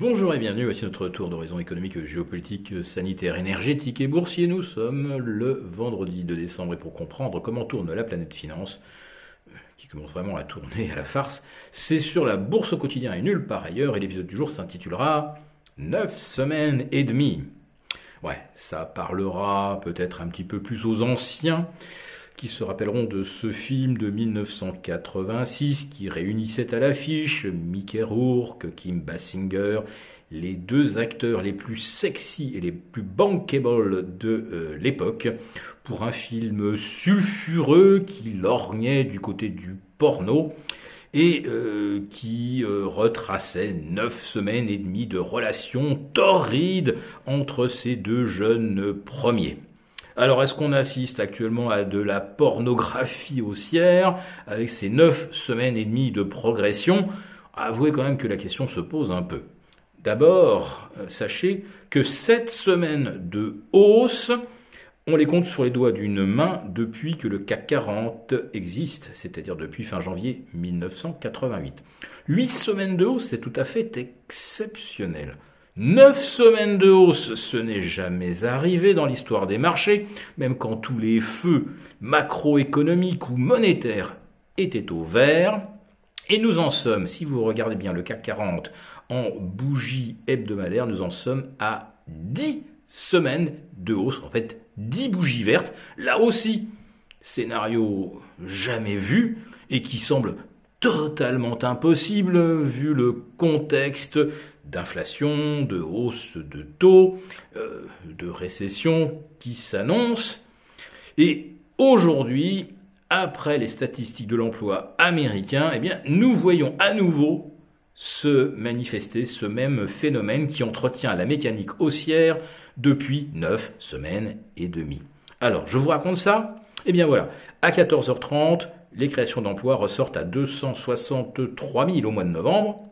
Bonjour et bienvenue, voici notre tour d'horizon économique, géopolitique, sanitaire, énergétique et boursier. Nous sommes le vendredi de décembre et pour comprendre comment tourne la planète finance, qui commence vraiment à tourner à la farce, c'est sur la bourse au quotidien et nulle part ailleurs et l'épisode du jour s'intitulera 9 semaines et demie. Ouais, ça parlera peut-être un petit peu plus aux anciens qui se rappelleront de ce film de 1986 qui réunissait à l'affiche Mickey Rourke, Kim Basinger, les deux acteurs les plus sexy et les plus bankable de euh, l'époque, pour un film sulfureux qui lorgnait du côté du porno et euh, qui euh, retraçait neuf semaines et demie de relations torrides entre ces deux jeunes premiers. Alors, est-ce qu'on assiste actuellement à de la pornographie haussière avec ces neuf semaines et demie de progression? Avouez quand même que la question se pose un peu. D'abord, euh, sachez que sept semaines de hausse, on les compte sur les doigts d'une main depuis que le CAC 40 existe, c'est-à-dire depuis fin janvier 1988. Huit semaines de hausse, c'est tout à fait exceptionnel. Neuf semaines de hausse, ce n'est jamais arrivé dans l'histoire des marchés, même quand tous les feux macroéconomiques ou monétaires étaient au vert. Et nous en sommes, si vous regardez bien le CAC 40 en bougie hebdomadaire, nous en sommes à 10 semaines de hausse, en fait 10 bougies vertes. Là aussi, scénario jamais vu et qui semble totalement impossible vu le contexte d'inflation, de hausse de taux, euh, de récession qui s'annonce. Et aujourd'hui, après les statistiques de l'emploi américain, eh bien, nous voyons à nouveau se manifester ce même phénomène qui entretient la mécanique haussière depuis 9 semaines et demie. Alors, je vous raconte ça? Eh bien voilà, à 14h30, les créations d'emplois ressortent à 263 000 au mois de novembre.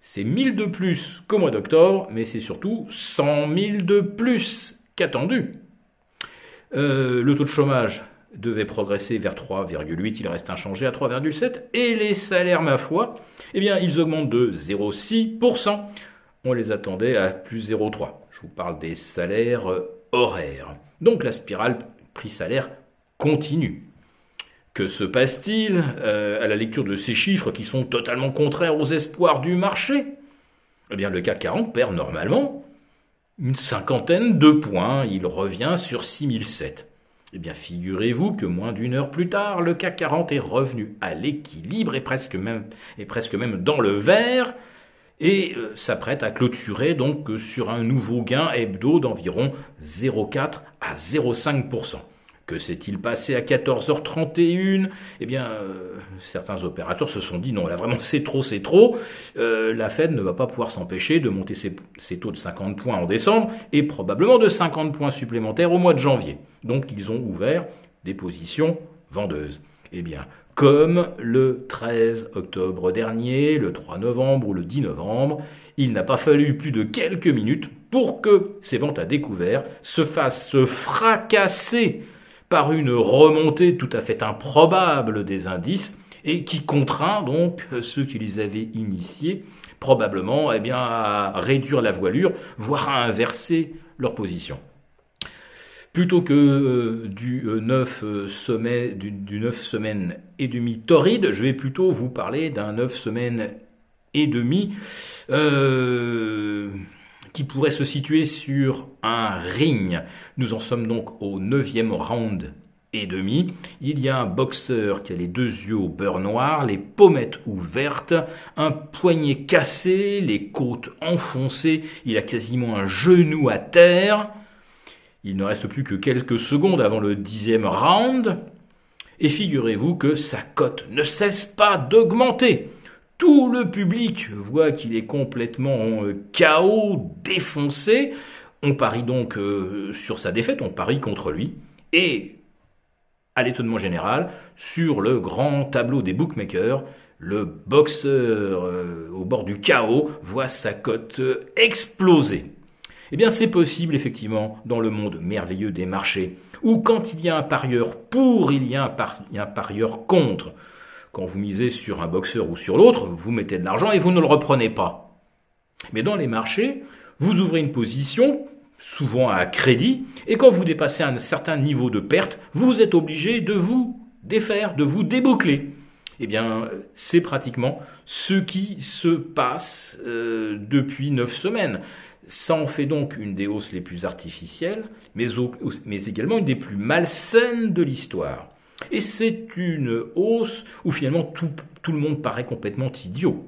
C'est 1000 de plus qu'au mois d'octobre, mais c'est surtout 100 000 de plus qu'attendu. Euh, le taux de chômage devait progresser vers 3,8, il reste inchangé à 3,7, et les salaires, ma foi, eh bien, ils augmentent de 0,6%. On les attendait à plus 0,3. Je vous parle des salaires euh, horaires. Donc la spirale prix-salaire continue. Que se passe-t-il euh, à la lecture de ces chiffres qui sont totalement contraires aux espoirs du marché? Eh bien, le CAC 40 perd normalement une cinquantaine de points. Il revient sur 6007. Eh bien, figurez-vous que moins d'une heure plus tard, le CAC 40 est revenu à l'équilibre et presque même, dans le vert et euh, s'apprête à clôturer donc sur un nouveau gain hebdo d'environ 0,4 à 0,5%. Que s'est-il passé à 14h31 Eh bien, euh, certains opérateurs se sont dit non, là vraiment c'est trop, c'est trop. Euh, la Fed ne va pas pouvoir s'empêcher de monter ses, taux de 50 points en décembre et probablement de 50 points supplémentaires au mois de janvier. Donc ils ont ouvert des positions vendeuses. Eh bien, comme le 13 octobre dernier, le 3 novembre ou le 10 novembre, il n'a pas fallu plus de quelques minutes pour que ces ventes à découvert se fassent fracasser par une remontée tout à fait improbable des indices et qui contraint donc ceux qui les avaient initiés probablement eh bien, à réduire la voilure, voire à inverser leur position. Plutôt que euh, du, 9 euh, euh, du, du 9 semaines et demi torride, je vais plutôt vous parler d'un 9 semaines et demi qui pourrait se situer sur un ring. Nous en sommes donc au neuvième round et demi. Il y a un boxeur qui a les deux yeux au beurre noir, les pommettes ouvertes, un poignet cassé, les côtes enfoncées, il a quasiment un genou à terre. Il ne reste plus que quelques secondes avant le dixième round. Et figurez-vous que sa cote ne cesse pas d'augmenter. Tout le public voit qu'il est complètement euh, KO, défoncé. On parie donc euh, sur sa défaite, on parie contre lui. Et, à l'étonnement général, sur le grand tableau des bookmakers, le boxeur euh, au bord du chaos voit sa cote exploser. Eh bien, c'est possible, effectivement, dans le monde merveilleux des marchés, où quand il y a un parieur pour, il y a un parieur contre. Quand vous misez sur un boxeur ou sur l'autre, vous mettez de l'argent et vous ne le reprenez pas. Mais dans les marchés, vous ouvrez une position, souvent à crédit, et quand vous dépassez un certain niveau de perte, vous êtes obligé de vous défaire, de vous déboucler. Eh bien, c'est pratiquement ce qui se passe euh, depuis neuf semaines. Ça en fait donc une des hausses les plus artificielles, mais, mais également une des plus malsaines de l'histoire. Et c'est une hausse où finalement tout, le monde paraît complètement idiot.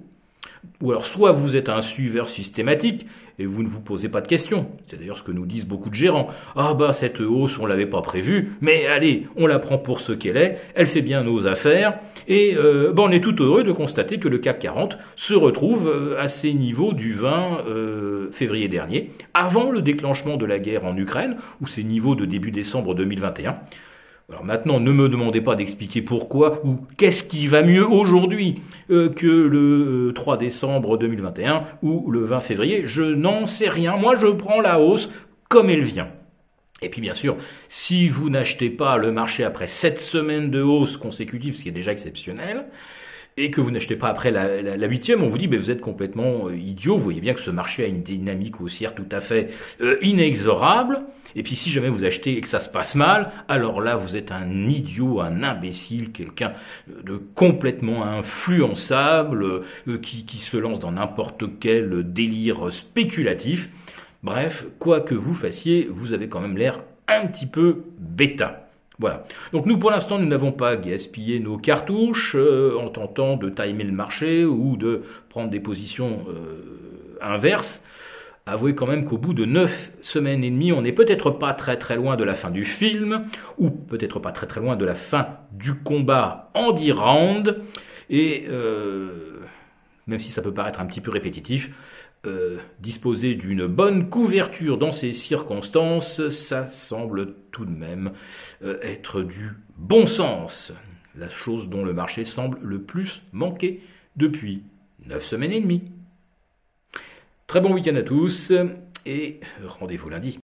Ou alors soit vous êtes un suiveur systématique et vous ne vous posez pas de questions. C'est d'ailleurs ce que nous disent beaucoup de gérants. Ah bah cette hausse on l'avait pas prévue, mais allez, on la prend pour ce qu'elle est, elle fait bien nos affaires et euh, bah, on est tout heureux de constater que le CAC 40 se retrouve euh, à ses niveaux du 20 euh, février dernier, avant le déclenchement de la guerre en Ukraine ou ses niveaux de début décembre 2021. Alors maintenant, ne me demandez pas d'expliquer pourquoi ou qu'est-ce qui va mieux aujourd'hui euh, que le 3 euh, décembre 2021 ou le 20 février. Je n'en sais rien. Moi, je prends la hausse comme elle vient. Et puis bien sûr, si vous n'achetez pas le marché après 7 semaines de hausse consécutive, ce qui est déjà exceptionnel, et que vous n'achetez pas après la huitième, on vous dit vous êtes complètement euh, idiot. Vous voyez bien que ce marché a une dynamique haussière tout à fait euh, inexorable. Et puis si jamais vous achetez et que ça se passe mal, alors là vous êtes un idiot, un imbécile, quelqu'un de complètement influençable, euh, qui se lance dans n'importe quel délire spéculatif. Bref, quoi que vous fassiez, vous avez quand même l'air un petit peu bêta. Voilà. Donc nous, pour l'instant, nous n'avons pas gaspillé nos cartouches euh, en tentant de timer le marché ou de prendre des positions euh, inverses. Avouez quand même qu'au bout de neuf semaines et demie, on n'est peut-être pas très très loin de la fin du film, ou peut-être pas très très loin de la fin du combat en 10 rounds. Et euh, même si ça peut paraître un petit peu répétitif, euh, disposer d'une bonne couverture dans ces circonstances, ça semble tout de même euh, être du bon sens. La chose dont le marché semble le plus manquer depuis 9 semaines et demie. Très bon week-end à tous et rendez-vous lundi.